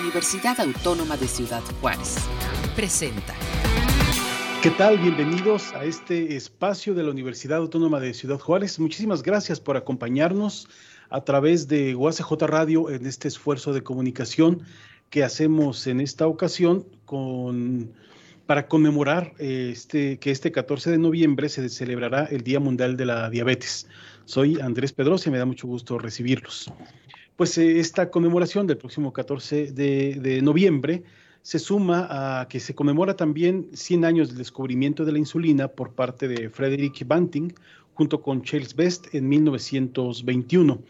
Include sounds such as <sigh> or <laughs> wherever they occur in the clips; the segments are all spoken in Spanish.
Universidad Autónoma de Ciudad Juárez. Presenta. ¿Qué tal? Bienvenidos a este espacio de la Universidad Autónoma de Ciudad Juárez. Muchísimas gracias por acompañarnos a través de UACJ Radio en este esfuerzo de comunicación que hacemos en esta ocasión con, para conmemorar este, que este 14 de noviembre se celebrará el Día Mundial de la Diabetes. Soy Andrés Pedrosa y me da mucho gusto recibirlos. Pues eh, esta conmemoración del próximo 14 de, noviembre se suma a que se conmemora también 100 años del descubrimiento de la insulina por parte de Frederick Banting junto con Charles Best en 1921.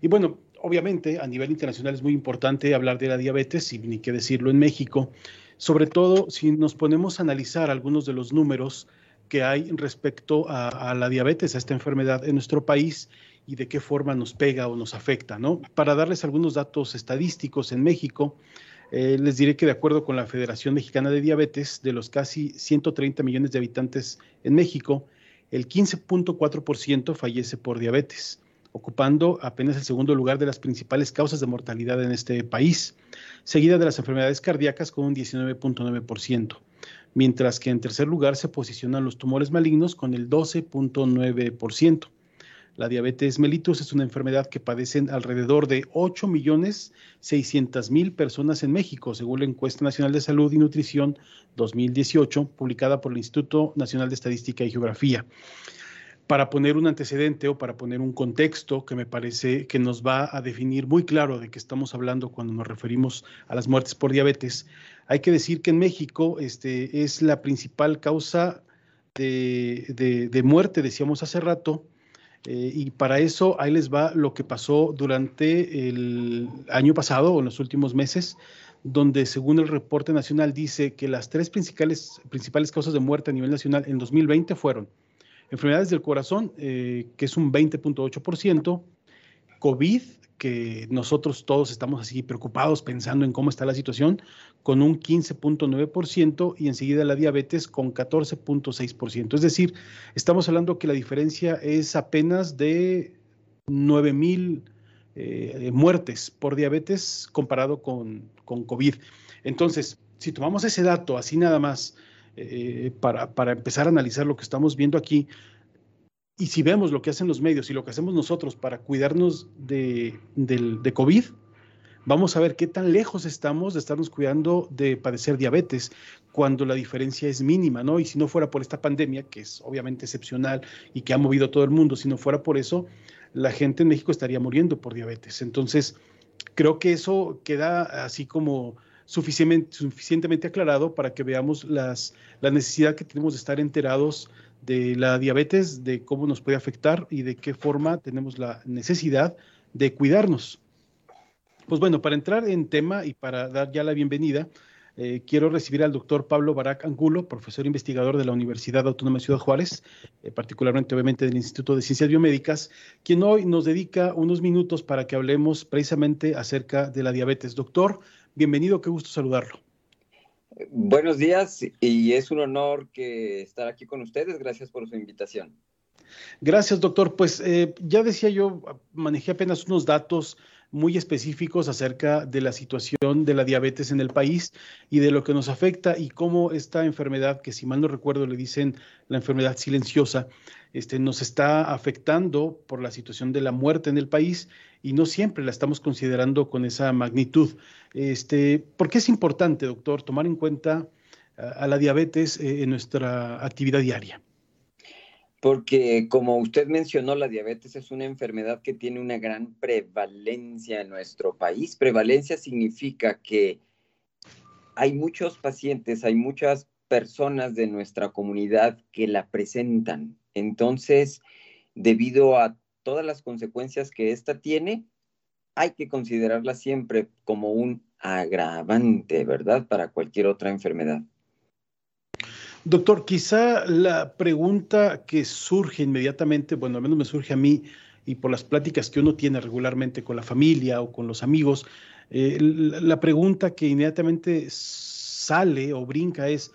Y bueno, obviamente a nivel internacional es muy importante hablar de la diabetes, y ni qué decirlo en México, sobre todo si nos ponemos a analizar algunos de los números que hay respecto a, a la diabetes, a esta enfermedad en nuestro país y de qué forma nos pega o nos afecta, ¿no? Para darles algunos datos estadísticos en México, eh, les diré que de acuerdo con la Federación Mexicana de Diabetes, de los casi 130 millones de habitantes en México, el 15.4% fallece por diabetes, ocupando apenas el segundo lugar de las principales causas de mortalidad en este país, seguida de las enfermedades cardíacas con un 19.9%, mientras que en tercer lugar se posicionan los tumores malignos con el 12.9%. La diabetes mellitus es una enfermedad que padecen alrededor de 8.600.000 personas en México, según la encuesta nacional de salud y nutrición 2018, publicada por el Instituto Nacional de Estadística y Geografía. Para poner un antecedente o para poner un contexto que me parece que nos va a definir muy claro de qué estamos hablando cuando nos referimos a las muertes por diabetes, hay que decir que en México este, es la principal causa de muerte, decíamos hace rato, eh, y para eso ahí les va lo que pasó durante el año pasado o en los últimos meses, donde según el reporte nacional dice que las tres principales, principales causas de muerte a nivel nacional en 2020 fueron enfermedades del corazón, eh, que es un 20.8%, COVID, que nosotros todos estamos así preocupados pensando en cómo está la situación, con un 15.9% y enseguida la diabetes con 14.6%. Es decir, estamos hablando que la diferencia es apenas de 9 mil eh, muertes por diabetes comparado con, con, COVID. Entonces, si tomamos ese dato así nada más eh, para, para empezar a analizar lo que estamos viendo aquí, y si vemos lo que hacen los medios y lo que hacemos nosotros para cuidarnos de, de, COVID, vamos a ver qué tan lejos estamos de estarnos cuidando de padecer diabetes cuando la diferencia es mínima, ¿no? Y si no fuera por esta pandemia, que es obviamente excepcional y que ha movido a todo el mundo, si no fuera por eso, la gente en México estaría muriendo por diabetes. Entonces, creo que eso queda así como suficientemente, suficientemente aclarado para que veamos las, la necesidad que tenemos de estar enterados de la diabetes, de cómo nos puede afectar y de qué forma tenemos la necesidad de cuidarnos. Pues bueno, para entrar en tema y para dar ya la bienvenida, eh, quiero recibir al doctor Pablo Barac Angulo, profesor investigador de la Universidad Autónoma de Ciudad Juárez, eh, particularmente obviamente del Instituto de Ciencias Biomédicas, quien hoy nos dedica unos minutos para que hablemos precisamente acerca de la diabetes. Doctor, bienvenido, qué gusto saludarlo. Buenos días y es un honor que estar aquí con ustedes. Gracias por su invitación. Gracias, doctor. Pues eh, ya decía yo, manejé apenas unos datos muy específicos acerca de la situación de la diabetes en el país y de lo que nos afecta y cómo esta enfermedad, que si mal no recuerdo le dicen la enfermedad silenciosa, este, nos está afectando por la situación de la muerte en el país y no siempre la estamos considerando con esa magnitud. Este, ¿Por qué es importante, doctor, tomar en cuenta a, la diabetes eh, en nuestra actividad diaria? Porque como usted mencionó, la diabetes es una enfermedad que tiene una gran prevalencia en nuestro país. Prevalencia significa que hay muchos pacientes, hay muchas personas de nuestra comunidad que la presentan. Entonces, debido a todas las consecuencias que esta tiene, hay que considerarla siempre como un agravante, ¿verdad? Para cualquier otra enfermedad. Doctor, quizá la pregunta que surge inmediatamente, bueno, al menos me surge a mí y por las pláticas que uno tiene regularmente con la familia o con los amigos, eh, la pregunta que inmediatamente sale o brinca es,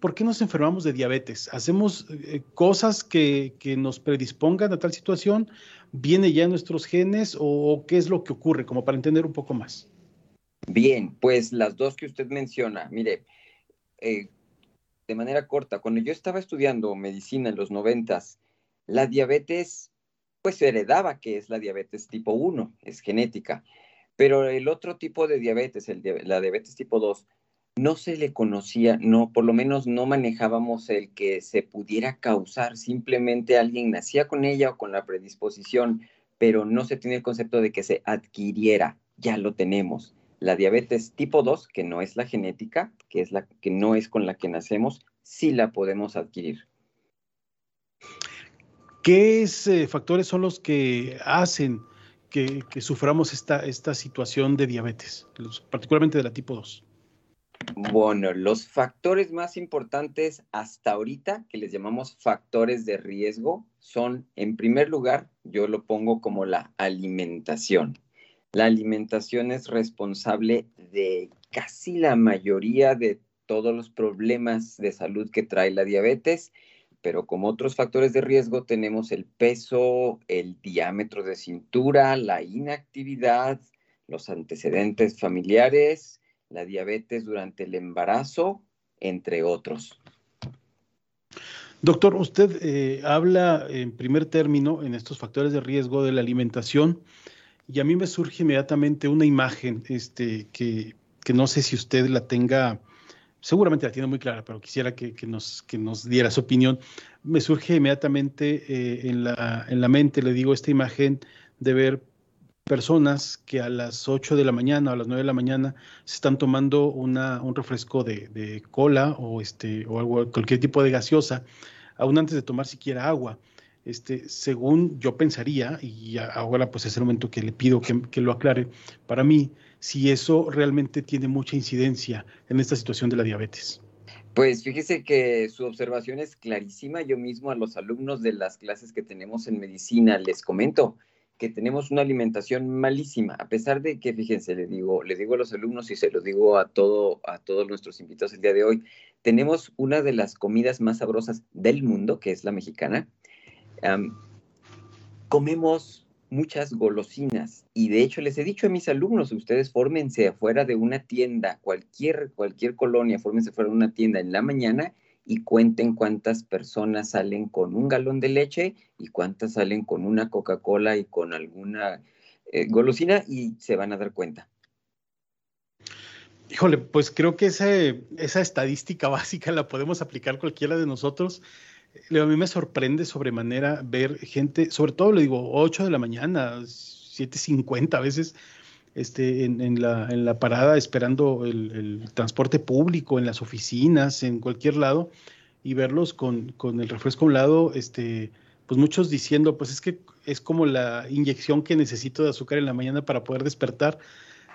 ¿por qué nos enfermamos de diabetes? ¿Hacemos eh, cosas que, nos predispongan a tal situación? ¿Viene ya en nuestros genes o, qué es lo que ocurre? Como para entender un poco más. Bien, pues las dos que usted menciona, mire, eh, de manera corta, cuando yo estaba estudiando medicina en los noventas, la diabetes, pues se heredaba que es la diabetes tipo 1, es genética, pero el otro tipo de diabetes, el, la diabetes tipo 2, no se le conocía, no, por lo menos no manejábamos el que se pudiera causar, simplemente alguien nacía con ella o con la predisposición, pero no se tiene el concepto de que se adquiriera, ya lo tenemos. La diabetes tipo 2, que no es la genética, que es la que no es con la que nacemos, sí la podemos adquirir. ¿Qué eh, factores son los que hacen que, suframos esta, esta situación de diabetes, particularmente de la tipo 2? Bueno, los factores más importantes hasta ahorita, que les llamamos factores de riesgo, son, en primer lugar, yo lo pongo como la alimentación. La alimentación es responsable de casi la mayoría de todos los problemas de salud que trae la diabetes, pero como otros factores de riesgo tenemos el peso, el diámetro de cintura, la inactividad, los antecedentes familiares, la diabetes durante el embarazo, entre otros. Doctor, usted eh, habla en primer término en estos factores de riesgo de la alimentación y a mí me surge inmediatamente una imagen este, que, no sé si usted la tenga, seguramente la tiene muy clara, pero quisiera que, nos, que nos diera su opinión. Me surge inmediatamente eh, en, la, en la mente, le digo, esta imagen de ver personas que a las 8 de la mañana o a las 9 de la mañana se están tomando una, un refresco de, cola o, este, o algo, cualquier tipo de gaseosa, aún antes de tomar siquiera agua. Este, según yo pensaría, y ahora pues es el momento que le pido que, que lo aclare, para mí, si eso realmente tiene mucha incidencia en esta situación de la diabetes. Pues fíjese que su observación es clarísima. Yo mismo a los alumnos de las clases que tenemos en medicina les comento, que tenemos una alimentación malísima, a pesar de que, fíjense, le digo, digo a los alumnos y se lo digo a, todo, a todos nuestros invitados el día de hoy, tenemos una de las comidas más sabrosas del mundo, que es la mexicana. comemos muchas golosinas y de hecho les he dicho a mis alumnos, ustedes fórmense afuera de una tienda, cualquier, cualquier colonia, fórmense fuera de una tienda en la mañana y cuenten cuántas personas salen con un galón de leche y cuántas salen con una Coca-Cola y con alguna eh, golosina y se van a dar cuenta. Híjole, pues creo que esa estadística <laughs> básica la podemos aplicar cualquiera de nosotros. A mí me sorprende sobremanera ver gente, sobre todo le digo, 8 de la mañana, 7.50 a veces, este, en, la, en la parada esperando el, transporte público, en las oficinas, en cualquier lado, y verlos con, con, el refresco a un lado, este, pues muchos diciendo, pues es que es como la inyección que necesito de azúcar en la mañana para poder despertar,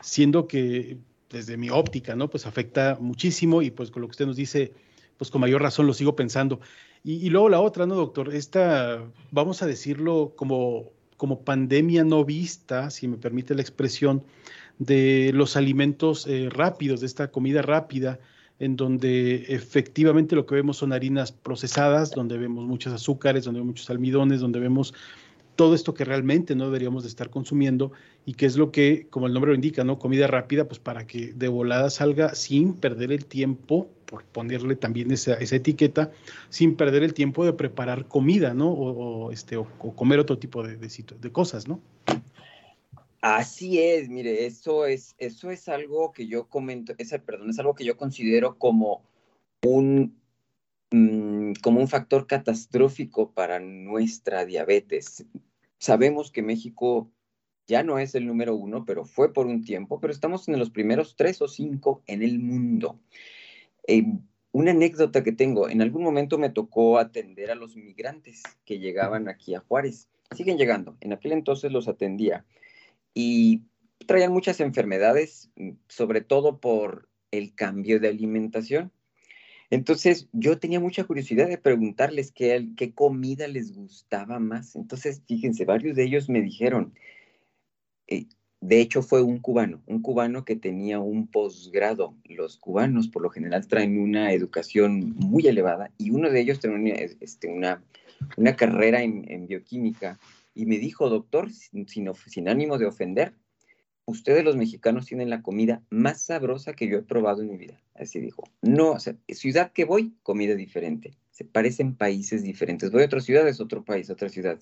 siendo que desde mi óptica, ¿no? Pues afecta muchísimo y pues con lo que usted nos dice, pues con mayor razón lo sigo pensando. Y, luego la otra, ¿no, doctor? Esta, vamos a decirlo como como pandemia no vista, si me permite la expresión, de los alimentos eh, rápidos, de esta comida rápida, en donde efectivamente lo que vemos son harinas procesadas, donde vemos muchos azúcares, donde vemos muchos almidones, donde vemos todo esto que realmente no deberíamos de estar consumiendo y que es lo que, como el nombre lo indica, ¿no? Comida rápida, pues para que de volada salga sin perder el tiempo por ponerle también esa, etiqueta, sin perder el tiempo de preparar comida, ¿no? O, este, o, comer otro tipo de, de, cosas, ¿no? Así es, mire, eso es, eso es algo que yo comento, esa, perdón, es algo que yo considero como un, mm, como un factor catastrófico para nuestra diabetes. Sabemos que México ya no es el número uno, pero fue por un tiempo, pero estamos en los primeros tres o cinco en el mundo. Eh, una anécdota que tengo, en algún momento me tocó atender a los migrantes que llegaban aquí a Juárez. Siguen llegando, en aquel entonces los atendía y traían muchas enfermedades, mm, sobre todo por el cambio de alimentación. Entonces yo tenía mucha curiosidad de preguntarles qué, comida les gustaba más. Entonces, fíjense, varios de ellos me dijeron, eh, de hecho, fue un cubano, un cubano que tenía un posgrado. Los cubanos por lo general traen una educación muy elevada y uno de ellos tenía este, una, una carrera en, bioquímica y me dijo, doctor, sin, sin, ánimo de ofender, ustedes los mexicanos tienen la comida más sabrosa que yo he probado en mi vida. Así dijo. No, o sea, ciudad que voy, comida diferente. Se parecen países diferentes. Voy a otra ciudad, es otro país, otra ciudad.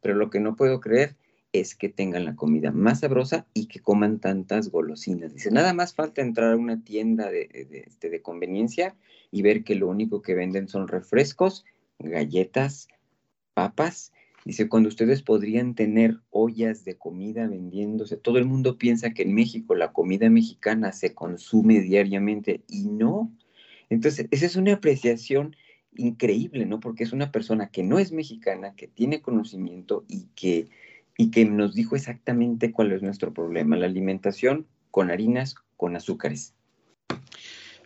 Pero lo que no puedo creer es que tengan la comida más sabrosa y que coman tantas golosinas. Dice, nada más falta entrar a una tienda de, este, de conveniencia y ver que lo único que venden son refrescos, galletas, papas Dice, cuando ustedes podrían tener ollas de comida vendiéndose, todo el mundo piensa que en México la comida mexicana se consume diariamente y no. Entonces, esa es una apreciación increíble, ¿no? Porque es una persona que no es mexicana, que tiene conocimiento y que, y que nos dijo exactamente cuál es nuestro problema, la alimentación con harinas, con azúcares.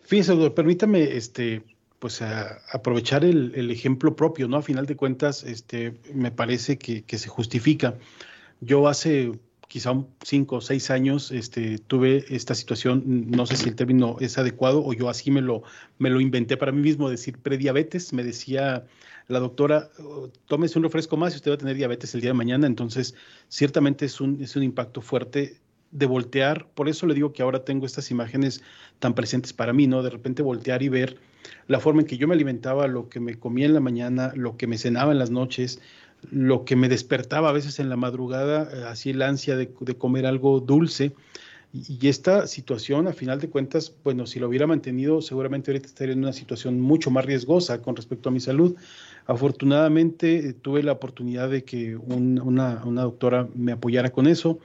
Fíjese, doctor, permítame este, pues aprovechar el, ejemplo propio, ¿no? A final de cuentas, este, me parece que, se justifica. Yo hace quizá cinco o seis años este, tuve esta situación, no sé si el término es adecuado o yo así me lo, inventé para mí mismo, decir prediabetes. Me decía la doctora, oh, tómese un refresco más y usted va a tener diabetes el día de mañana. Entonces, ciertamente es un, es un impacto fuerte de voltear. Por eso le digo que ahora tengo estas imágenes tan presentes para mí, ¿no? De repente voltear y ver la forma en que yo me alimentaba, lo que me comía en la mañana, lo que me cenaba en las noches, lo que me despertaba a veces en la madrugada, eh, así la ansia de, comer algo dulce. Y, esta situación, a final de cuentas, bueno, si lo hubiera mantenido, seguramente ahorita estaría en una situación mucho más riesgosa con respecto a mi salud. Afortunadamente, eh, tuve la oportunidad de que una, una doctora me apoyara con eso,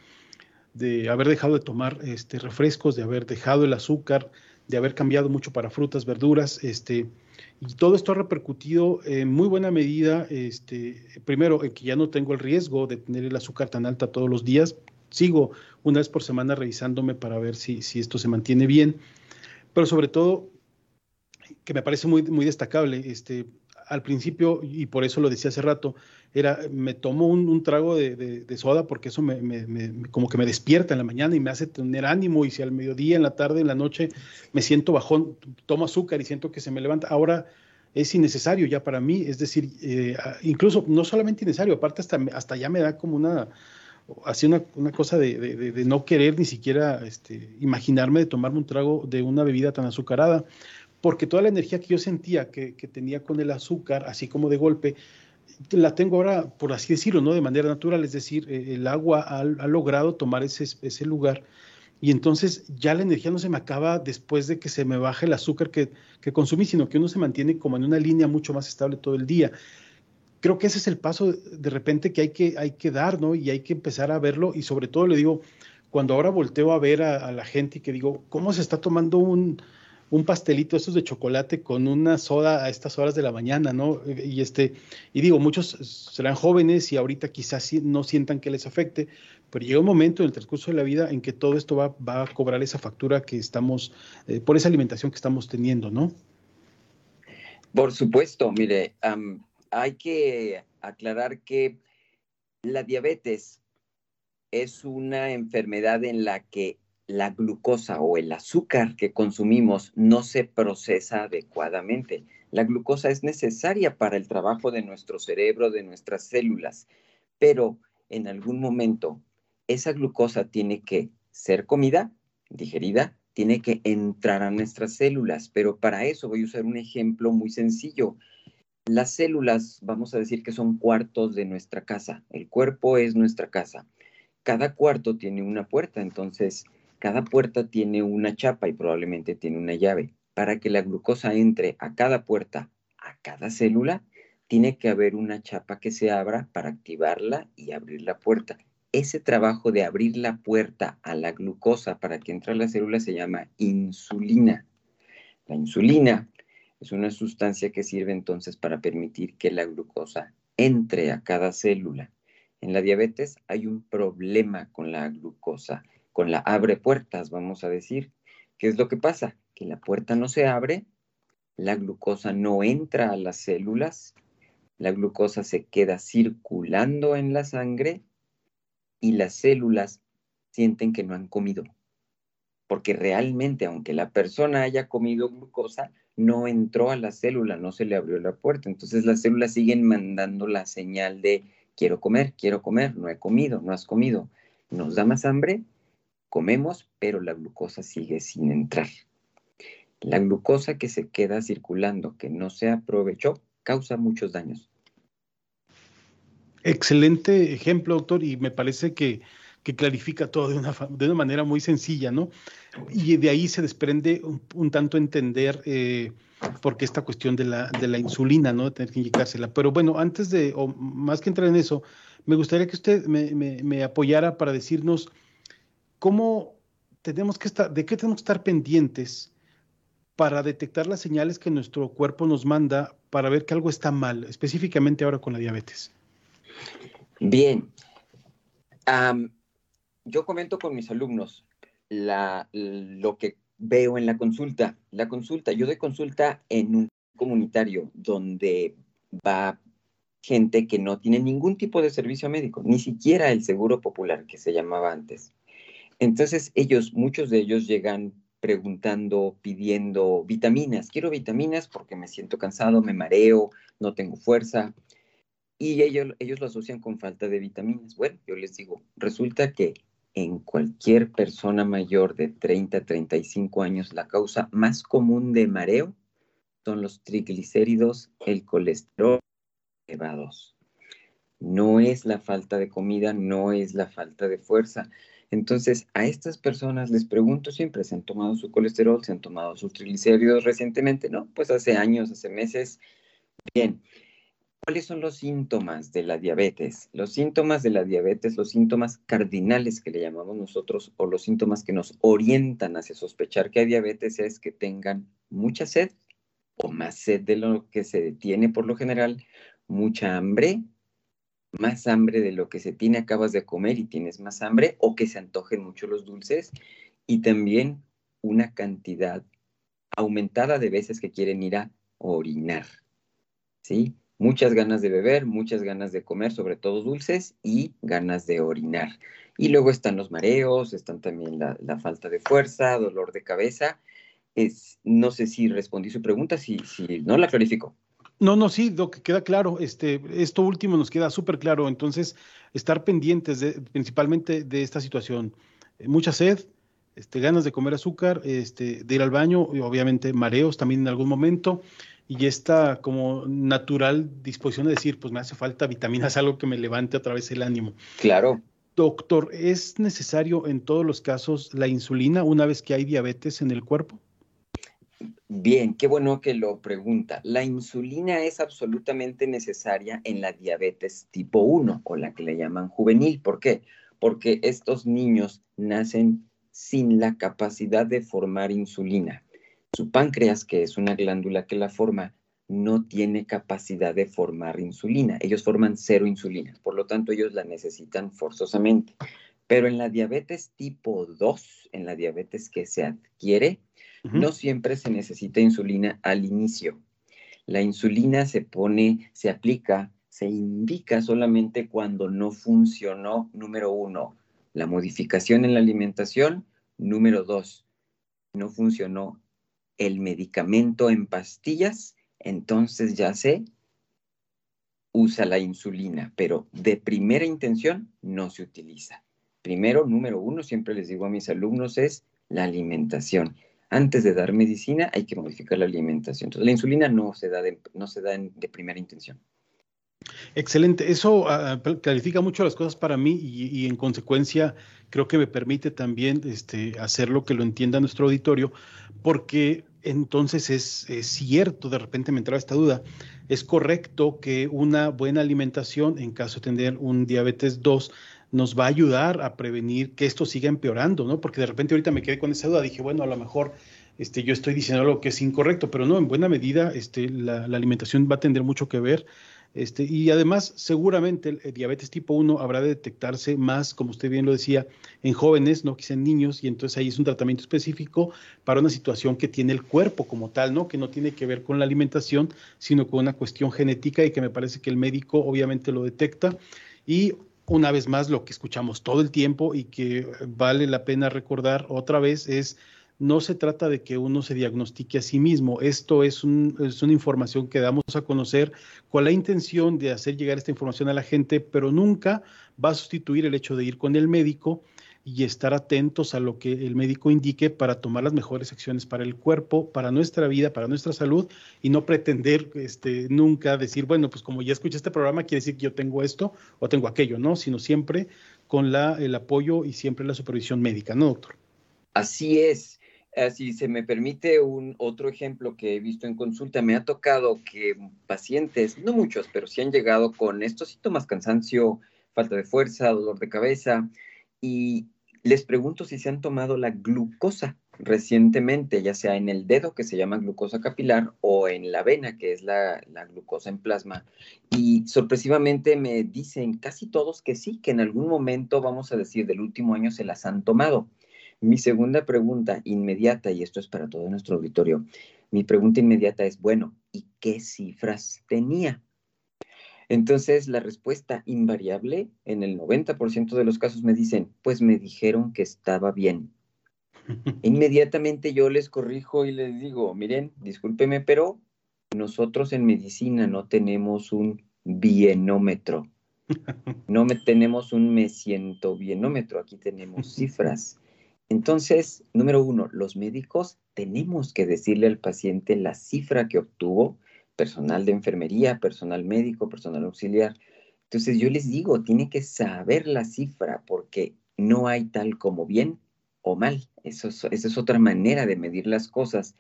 de haber dejado de tomar este, refrescos, de haber dejado el azúcar, de haber cambiado mucho para frutas, verduras, este, y todo esto ha repercutido en muy buena medida, este, primero, en que ya no tengo el riesgo de tener el azúcar tan alta todos los días, sigo una vez por semana revisándome para ver si, si esto se mantiene bien, pero sobre todo, que me parece muy, muy destacable, este, al principio, y por eso lo decía hace rato, era, me tomo un, trago de, soda porque eso me, como que me despierta en la mañana y me hace tener ánimo y si al mediodía, en la tarde, en la noche me siento bajón, tomo azúcar y siento que se me levanta, ahora es innecesario ya para mí, es decir, eh, incluso no solamente innecesario, aparte hasta, hasta ya me da como una, así una, cosa de, no querer ni siquiera este, imaginarme de tomarme un trago de una bebida tan azucarada, porque toda la energía que yo sentía que, que tenía con el azúcar, así como de golpe, la tengo ahora, por así decirlo, ¿no? De manera natural, es decir, eh, el agua ha, logrado tomar ese, ese, lugar y entonces ya la energía no se me acaba después de que se me baje el azúcar que, que, consumí, sino que uno se mantiene como en una línea mucho más estable todo el día. Creo que ese es el paso de repente que hay que, hay que dar, ¿no? Y hay que empezar a verlo y sobre todo le digo, cuando ahora volteo a ver a, a la gente y que digo, ¿cómo se está tomando un, un pastelito estos de chocolate con una soda a estas horas de la mañana, ¿no? Y este, y digo, muchos serán jóvenes y ahorita quizás no sientan que les afecte, pero llega un momento en el transcurso de la vida en que todo esto va, a cobrar esa factura que estamos, eh, por esa alimentación que estamos teniendo, ¿no? Por supuesto, mire, hay que aclarar que la diabetes es una enfermedad en la que la glucosa o el azúcar que consumimos no se procesa adecuadamente. La glucosa es necesaria para el trabajo de nuestro cerebro, de nuestras células, pero en algún momento esa glucosa tiene que ser comida, digerida, tiene que entrar a nuestras células, pero para eso voy a usar un ejemplo muy sencillo. Las células, vamos a decir que son cuartos de nuestra casa, el cuerpo es nuestra casa. Cada cuarto tiene una puerta, entonces cada puerta tiene una chapa y probablemente tiene una llave. Para que la glucosa entre a cada puerta, a cada célula, tiene que haber una chapa que se abra para activarla y abrir la puerta. Ese trabajo de abrir la puerta a la glucosa para que entre a la célula se llama insulina. La insulina es una sustancia que sirve entonces para permitir que la glucosa entre a cada célula. En la diabetes hay un problema con la glucosa con la abre puertas, vamos a decir. ¿Qué es lo que pasa? Que la puerta no se abre, la glucosa no entra a las células, la glucosa se queda circulando en la sangre y las células sienten que no han comido. Porque realmente, aunque la persona haya comido glucosa, no entró a la célula, no se le abrió la puerta. Entonces las células siguen mandando la señal de quiero comer, quiero comer, no he comido, no has comido. Nos da más hambre, comemos, pero la glucosa sigue sin entrar. La glucosa que se queda circulando, que no se aprovechó, causa muchos daños. Excelente ejemplo, doctor, y me parece que, clarifica todo de una, de una, manera muy sencilla, ¿no? Y de ahí se desprende un, tanto entender eh, por qué esta cuestión de la, de la insulina, ¿no? Tener que inyectársela. Pero bueno, antes de, o más que entrar en eso, me gustaría que usted me, me apoyara para decirnos cómo tenemos que estar, de qué tenemos que estar pendientes para detectar las señales que nuestro cuerpo nos manda para ver que algo está mal, específicamente ahora con la diabetes. Bien. yo comento con mis alumnos lo que veo en la consulta. La consulta, yo doy consulta en un comunitario donde va gente que no tiene ningún tipo de servicio médico, ni siquiera el seguro popular que se llamaba antes. Entonces ellos, muchos de ellos llegan preguntando, pidiendo vitaminas. Quiero vitaminas porque me siento cansado, me mareo, no tengo fuerza. Y ellos, ellos lo asocian con falta de vitaminas. Bueno, yo les digo, resulta que en cualquier persona mayor de 30 a 35 años, la causa más común de mareo son los triglicéridos, el colesterol elevados. No es la falta de comida, no es la falta de fuerza. Entonces, a estas personas les pregunto siempre, ¿se han tomado su colesterol? ¿Se han tomado sus triglicéridos recientemente? No, pues hace años, hace meses. Bien, ¿cuáles son los síntomas de la diabetes? Los síntomas de la diabetes, los síntomas cardinales que le llamamos nosotros, o los síntomas que nos orientan hacia sospechar que hay diabetes, es que tengan mucha sed o más sed de lo que se detiene por lo general, mucha hambre, más hambre de lo que se tiene, acabas de comer y tienes más hambre, o que se antojen mucho los dulces, y también una cantidad aumentada de veces que quieren ir a orinar, ¿sí? Muchas ganas de beber, muchas ganas de comer, sobre todo dulces, y ganas de orinar. Y luego están los mareos, están también la, falta de fuerza, dolor de cabeza. Es, no sé si respondí su pregunta, si, si no la clarifico. No, no, sí, lo que queda claro, este, esto último nos queda súper claro, entonces estar pendientes de, principalmente de esta situación. Eh, mucha sed, este, ganas de comer azúcar, este, de ir al baño, y obviamente mareos también en algún momento, y esta como natural disposición de decir, pues me hace falta vitaminas, algo que me levante otra vez el ánimo. Claro. Doctor, ¿es necesario en todos los casos la insulina una vez que hay diabetes en el cuerpo? Bien, qué bueno que lo pregunta. La insulina es absolutamente necesaria en la diabetes tipo 1 o la que le llaman juvenil. ¿Por qué? Porque estos niños nacen sin la capacidad de formar insulina. Su páncreas, que es una glándula que la forma, no tiene capacidad de formar insulina. Ellos forman cero insulina, por lo tanto ellos la necesitan forzosamente. Pero en la diabetes tipo 2, en la diabetes que se adquiere, no siempre se necesita insulina al inicio. La insulina se pone, se aplica, se indica solamente cuando no funcionó, número uno, la modificación en la alimentación, número dos, no funcionó el medicamento en pastillas, entonces ya se usa la insulina, pero de primera intención no se utiliza. Primero, número uno, siempre les digo a mis alumnos, es la alimentación antes de dar medicina hay que modificar la alimentación. Entonces, la insulina no se da de, no se da de primera intención. Excelente, eso ah, clarifica mucho las cosas para mí y, en consecuencia creo que me permite también este, hacerlo que lo entienda nuestro auditorio, porque entonces es, es, cierto, de repente me entraba esta duda, es correcto que una buena alimentación en caso de tener un diabetes 2 nos va a ayudar a prevenir que esto siga empeorando, ¿no? Porque de repente ahorita me quedé con esa duda, dije, bueno, a lo mejor este, yo estoy diciendo algo que es incorrecto, pero no, en buena medida este, la, alimentación va a tener mucho que ver. Este, y además, seguramente el, diabetes tipo 1 habrá de detectarse más, como usted bien lo decía, en jóvenes, no quizá en niños, y entonces ahí es un tratamiento específico para una situación que tiene el cuerpo como tal, ¿no? Que no tiene que ver con la alimentación, sino con una cuestión genética y que me parece que el médico obviamente lo detecta. Y una vez más lo que escuchamos todo el tiempo y que vale la pena recordar otra vez es no se trata de que uno se diagnostique a sí mismo. Esto es, es, una información que damos a conocer con la intención de hacer llegar esta información a la gente, pero nunca va a sustituir el hecho de ir con el médico y estar atentos a lo que el médico indique para tomar las mejores acciones para el cuerpo, para nuestra vida, para nuestra salud y no pretender este, nunca decir, bueno, pues como ya escuché este programa, quiere decir que yo tengo esto o tengo aquello, ¿no? Sino siempre con la, el apoyo y siempre la supervisión médica, ¿no, doctor? Así es. Eh, si se me permite un otro ejemplo que he visto en consulta, me ha tocado que pacientes, no muchos, pero sí han llegado con estos síntomas, cansancio, falta de fuerza, dolor de cabeza, y les pregunto si se han tomado la glucosa recientemente, ya sea en el dedo, que se llama glucosa capilar, o en la vena, que es la, glucosa en plasma. Y sorpresivamente me dicen casi todos que sí, que en algún momento, vamos a decir, del último año se las han tomado. Mi segunda pregunta inmediata, y esto es para todo nuestro auditorio, mi pregunta inmediata es, bueno, ¿y qué cifras tenía? Entonces, la respuesta invariable en el 90% de los casos me dicen, pues me dijeron que estaba bien. <laughs> Inmediatamente yo les corrijo y les digo, miren, discúlpeme, pero nosotros en medicina no tenemos un bienómetro. No me, tenemos un me siento bienómetro, aquí tenemos <laughs> cifras. Entonces, número uno, los médicos tenemos que decirle al paciente la cifra que obtuvo personal de enfermería, personal médico, personal auxiliar. Entonces yo les digo, tiene que saber la cifra porque no hay tal como bien o mal. Eso esa es otra manera de medir las cosas.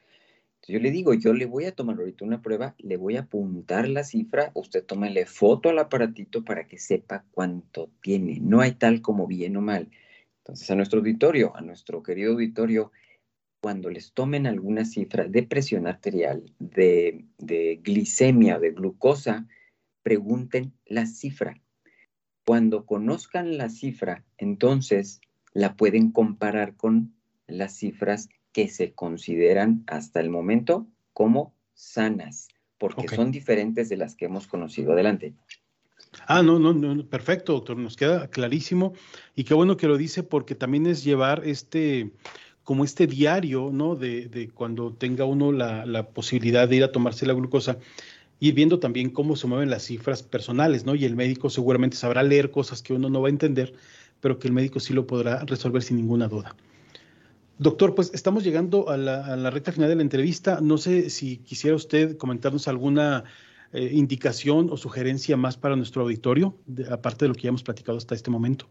Yo le digo, yo le voy a tomar ahorita una prueba, le voy a apuntar la cifra, usted tómale foto al aparatito para que sepa cuánto tiene. No hay tal como bien o mal. Entonces a nuestro auditorio, a nuestro querido auditorio, cuando les tomen alguna cifra de presión arterial, de, de glicemia, de glucosa, pregunten la cifra. Cuando conozcan la cifra, entonces la pueden comparar con las cifras que se consideran hasta el momento como sanas, porque son diferentes de las que hemos conocido. Adelante. Ah, no, no, no, perfecto, doctor, nos queda clarísimo y qué bueno que lo dice porque también es llevar este, como este diario, ¿no? De, de cuando tenga uno la, posibilidad de ir a tomarse la glucosa, ir viendo también cómo se mueven las cifras personales, ¿no? Y el médico seguramente sabrá leer cosas que uno no va a entender, pero que el médico sí lo podrá resolver sin ninguna duda. Doctor, pues estamos llegando a la, a la recta final de la entrevista. No sé si quisiera usted comentarnos alguna eh, indicación o sugerencia más para nuestro auditorio, aparte de lo que ya hemos platicado hasta este momento.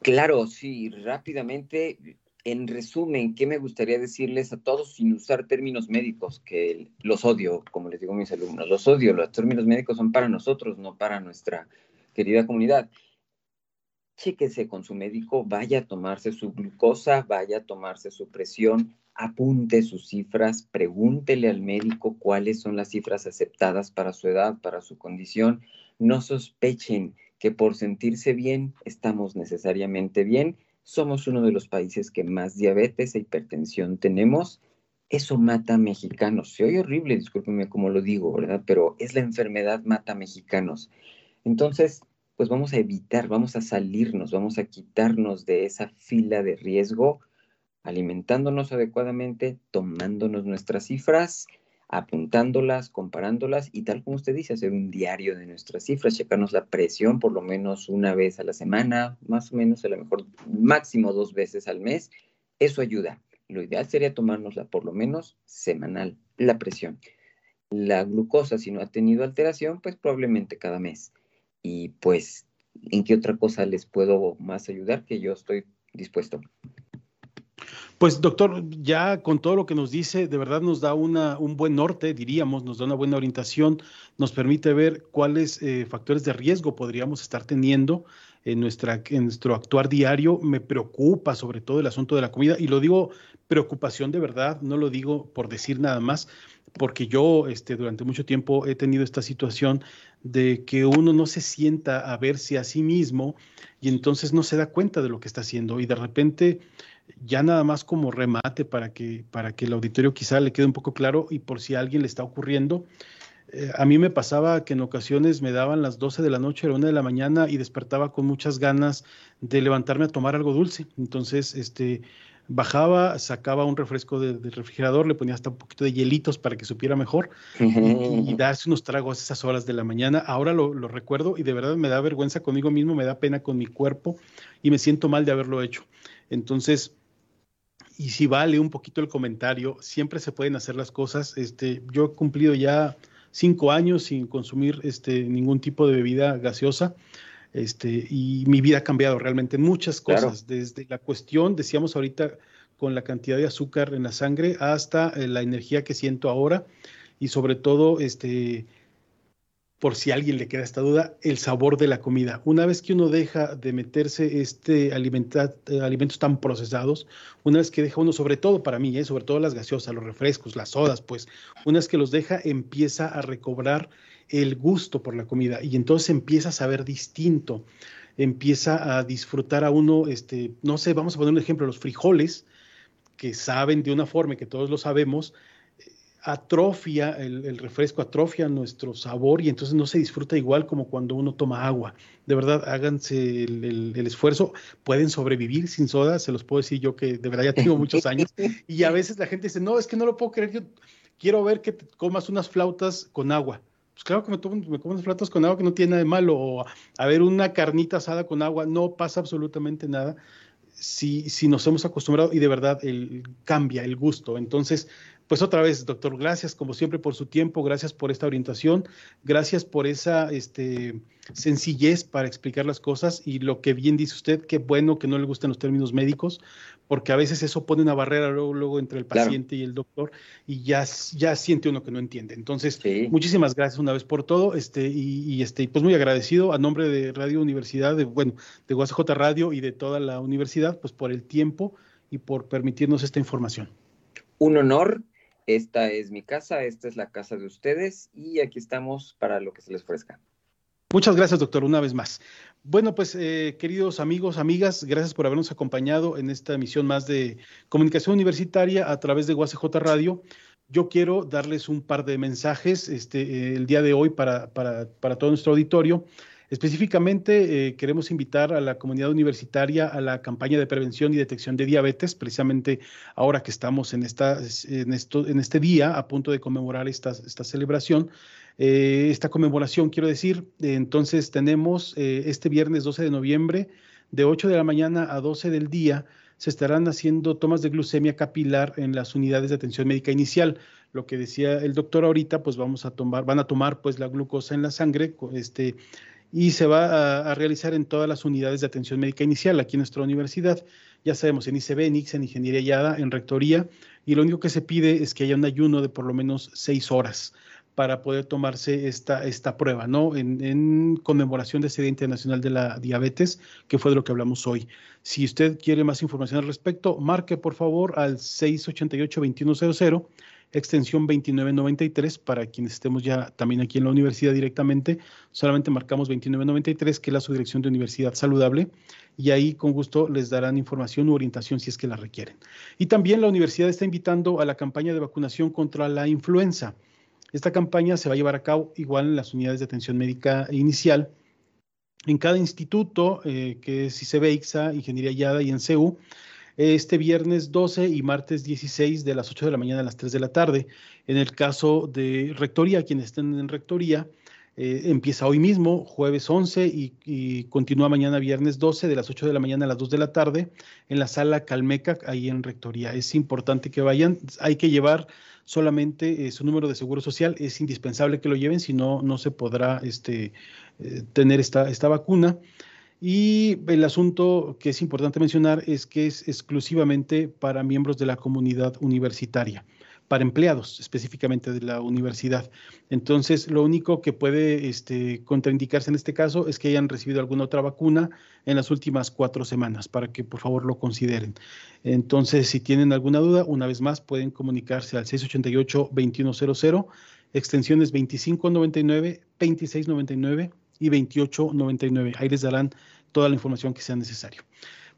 Claro, sí, rápidamente en resumen, ¿qué me gustaría decirles a todos sin usar términos médicos? Que los odio, como les digo a mis alumnos, los odio, los términos médicos son para nosotros, no para nuestra querida comunidad. Chéquese con su médico, vaya a tomarse su glucosa, vaya a tomarse su presión, apunte sus cifras, pregúntele al médico cuáles son las cifras aceptadas para su edad, para su condición. No sospechen que por sentirse bien estamos necesariamente bien somos uno de los países que más diabetes e hipertensión tenemos. Eso mata a mexicanos. Se oye horrible, discúlpenme cómo lo digo, ¿verdad? Pero es la enfermedad mata a mexicanos. Entonces, pues vamos a evitar, vamos a salirnos, vamos a quitarnos de esa fila de riesgo, alimentándonos adecuadamente, tomándonos nuestras cifras apuntándolas, comparándolas y tal como usted dice, hacer un diario de nuestras cifras, checarnos la presión por lo menos una vez a la semana, más o menos a lo mejor máximo dos veces al mes. Eso ayuda. Lo ideal sería tomárnosla por lo menos semanal, la presión. La glucosa, si no ha tenido alteración, pues probablemente cada mes. Y pues, ¿en qué otra cosa les puedo más ayudar? Que yo estoy dispuesto. Pues doctor, ya con todo lo que nos dice, de verdad nos da un buen norte, diríamos, nos da una buena orientación, nos permite ver cuáles eh, factores de riesgo podríamos estar teniendo en nuestro actuar diario. Me preocupa sobre todo el asunto de la comida y lo digo preocupación de verdad, no lo digo por decir nada más, porque yo este, durante mucho tiempo he tenido esta situación de que uno no se sienta a verse a sí mismo y entonces no se da cuenta de lo que está haciendo y de repente ya nada más como remate para que, para que el auditorio quizá le quede un poco claro y por si a alguien le está ocurriendo. Eh, a mí me pasaba que en ocasiones me daban las 12 de la noche, la 1 de la mañana y despertaba con muchas ganas de levantarme a tomar algo dulce. Entonces, este, bajaba, sacaba un refresco del refrigerador, le ponía hasta un poquito de hielitos para que supiera mejor y, darse unos tragos a esas horas de la mañana. Ahora lo, recuerdo y de verdad me da vergüenza conmigo mismo, me da pena con mi cuerpo y me siento mal de haberlo hecho. Entonces, y si vale un poquito el comentario, siempre se pueden hacer las cosas. Este, yo he cumplido ya cinco años sin consumir este, ningún tipo de bebida gaseosa. Este, y mi vida ha cambiado realmente en muchas cosas, desde la cuestión, decíamos ahorita, con la cantidad de azúcar en la sangre hasta eh, la energía que siento ahora y sobre todo, este, por si a alguien le queda esta duda, el sabor de la comida. Una vez que uno deja de meterse este eh, alimentos tan procesados, una vez que deja uno, sobre todo para mí, eh, sobre todo las gaseosas, los refrescos, las sodas, pues, una vez que los deja, empieza a recobrar el gusto por la comida y entonces empieza a saber distinto, empieza a disfrutar a uno, este, no sé, vamos a poner un ejemplo, los frijoles, que saben de una forma que todos lo sabemos, atrofia, el, refresco atrofia nuestro sabor y entonces no se disfruta igual como cuando uno toma agua. De verdad, háganse el, esfuerzo. Pueden sobrevivir sin soda, se los puedo decir yo que de verdad ya tengo <laughs> muchos años. Y a veces la gente dice, no, es que no lo puedo creer, yo quiero ver que te comas unas flautas con agua pues claro que me, tomo, me como unos platos con agua que no tiene nada de malo, o a ver una carnita asada con agua, no pasa absolutamente nada si, si nos hemos acostumbrado y de verdad el, cambia el gusto. Entonces, pues otra vez, doctor, gracias como siempre por su tiempo, gracias por esta orientación, gracias por esa este, sencillez para explicar las cosas y lo que bien dice usted, qué bueno que no le gustan los términos médicos, porque a veces eso pone una barrera luego, entre el paciente y el doctor y ya, ya siente uno que no entiende. Entonces, muchísimas gracias una vez por todo este, y, este, pues muy agradecido a nombre de Radio Universidad, de, bueno, de UACJ Radio y de toda la universidad, pues por el tiempo y por permitirnos esta información. Un honor esta es mi casa, esta es la casa de ustedes y aquí estamos para lo que se les ofrezca. Muchas gracias, doctor, una vez más. Bueno, pues eh, queridos amigos, amigas, gracias por habernos acompañado en esta emisión más de comunicación universitaria a través de UACJ Radio. Yo quiero darles un par de mensajes este, el día de hoy para, para, para todo nuestro auditorio. Específicamente, eh, queremos invitar a la comunidad universitaria a la campaña de prevención y detección de diabetes, precisamente ahora que estamos en, esta, en, esto, en este día a punto de conmemorar esta, esta celebración. Eh, esta conmemoración, quiero decir, entonces tenemos eh, este viernes 12 de noviembre, de 8 de la mañana a 12 del día, se estarán haciendo tomas de glucemia capilar en las unidades de atención médica inicial. Lo que decía el doctor ahorita, pues vamos a tomar, van a tomar pues la glucosa en la sangre, este, y se va a, realizar en todas las unidades de atención médica inicial aquí en nuestra universidad. Ya sabemos, en ICB, en en Ingeniería Yada, en Rectoría, y lo único que se pide es que haya un ayuno de por lo menos seis horas para poder tomarse esta, esta prueba, ¿no? En, conmemoración de ese Día Internacional de la Diabetes, que fue de lo que hablamos hoy. Si usted quiere más información al respecto, marque por favor al 688-2100 extensión 2993 para quienes estemos ya también aquí en la universidad directamente. Solamente marcamos 2993, que es la subdirección de Universidad Saludable, y ahí con gusto les darán información u orientación si es que la requieren. Y también la universidad está invitando a la campaña de vacunación contra la influenza. Esta campaña se va a llevar a cabo igual en las unidades de atención médica inicial. En cada instituto, eh, que es ICB, ICSA, Ingeniería YADA y en CEU, este viernes 12 y martes 16 de las 8 de la mañana a las 3 de la tarde. En el caso de Rectoría, quienes estén en Rectoría, eh, empieza hoy mismo, jueves 11, y, continúa mañana viernes 12, de las 8 de la mañana a las 2 de la tarde, en la sala Calmeca, ahí en Rectoría. Es importante que vayan, hay que llevar solamente eh, su número de seguro social, es indispensable que lo lleven, si no, no se podrá este, eh, tener esta, esta vacuna. Y el asunto que es importante mencionar es que es exclusivamente para miembros de la comunidad universitaria, para empleados específicamente de la universidad. Entonces, lo único que puede este, contraindicarse en este caso es que hayan recibido alguna otra vacuna en las últimas cuatro semanas, para que por favor lo consideren. Entonces, si tienen alguna duda, una vez más pueden comunicarse al 688-2100, extensiones 2599, 2699 y 2899. Ahí les darán toda la información que sea necesario.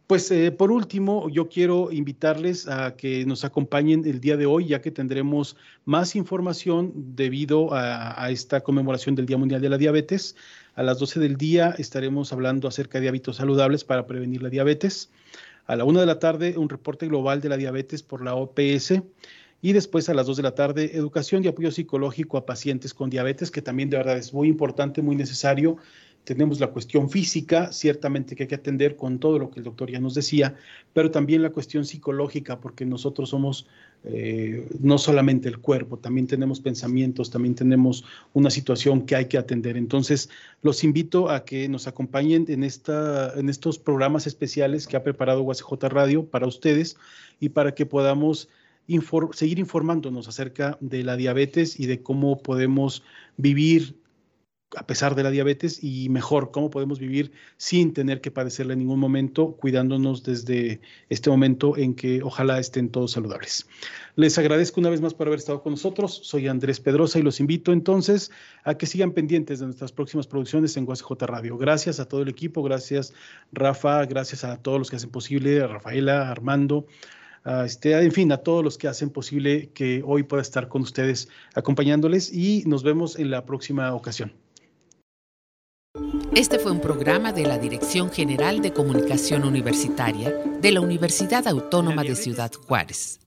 Pues eh, por último, yo quiero invitarles a que nos acompañen el día de hoy, ya que tendremos más información debido a, esta conmemoración del Día Mundial de la Diabetes. A las 12 del día estaremos hablando acerca de hábitos saludables para prevenir la diabetes. A la una de la tarde, un reporte global de la diabetes por la OPS. Y después a las dos de la tarde, educación y apoyo psicológico a pacientes con diabetes, que también de verdad es muy importante, muy necesario tenemos la cuestión física, ciertamente que hay que atender con todo lo que el doctor ya nos decía, pero también la cuestión psicológica, porque nosotros somos eh, no solamente el cuerpo, también tenemos pensamientos, también tenemos una situación que hay que atender. Entonces, los invito a que nos acompañen en, esta, en estos programas especiales que ha preparado UACJ Radio para ustedes y para que podamos seguir informándonos acerca de la diabetes y de cómo podemos vivir a pesar de la diabetes y mejor, cómo podemos vivir sin tener que padecerla en ningún momento, cuidándonos desde este momento en que ojalá estén todos saludables. Les agradezco una vez más por haber estado con nosotros. Soy Andrés Pedrosa y los invito entonces a que sigan pendientes de nuestras próximas producciones en UACJ Radio. Gracias a todo el equipo, gracias Rafa, gracias a todos los que hacen posible, a Rafaela, Armando, este, en fin, a todos los que hacen posible que hoy pueda estar con ustedes acompañándoles y nos vemos en la próxima ocasión. Este fue un programa de la Dirección General de Comunicación Universitaria de la Universidad Autónoma de Ciudad Juárez.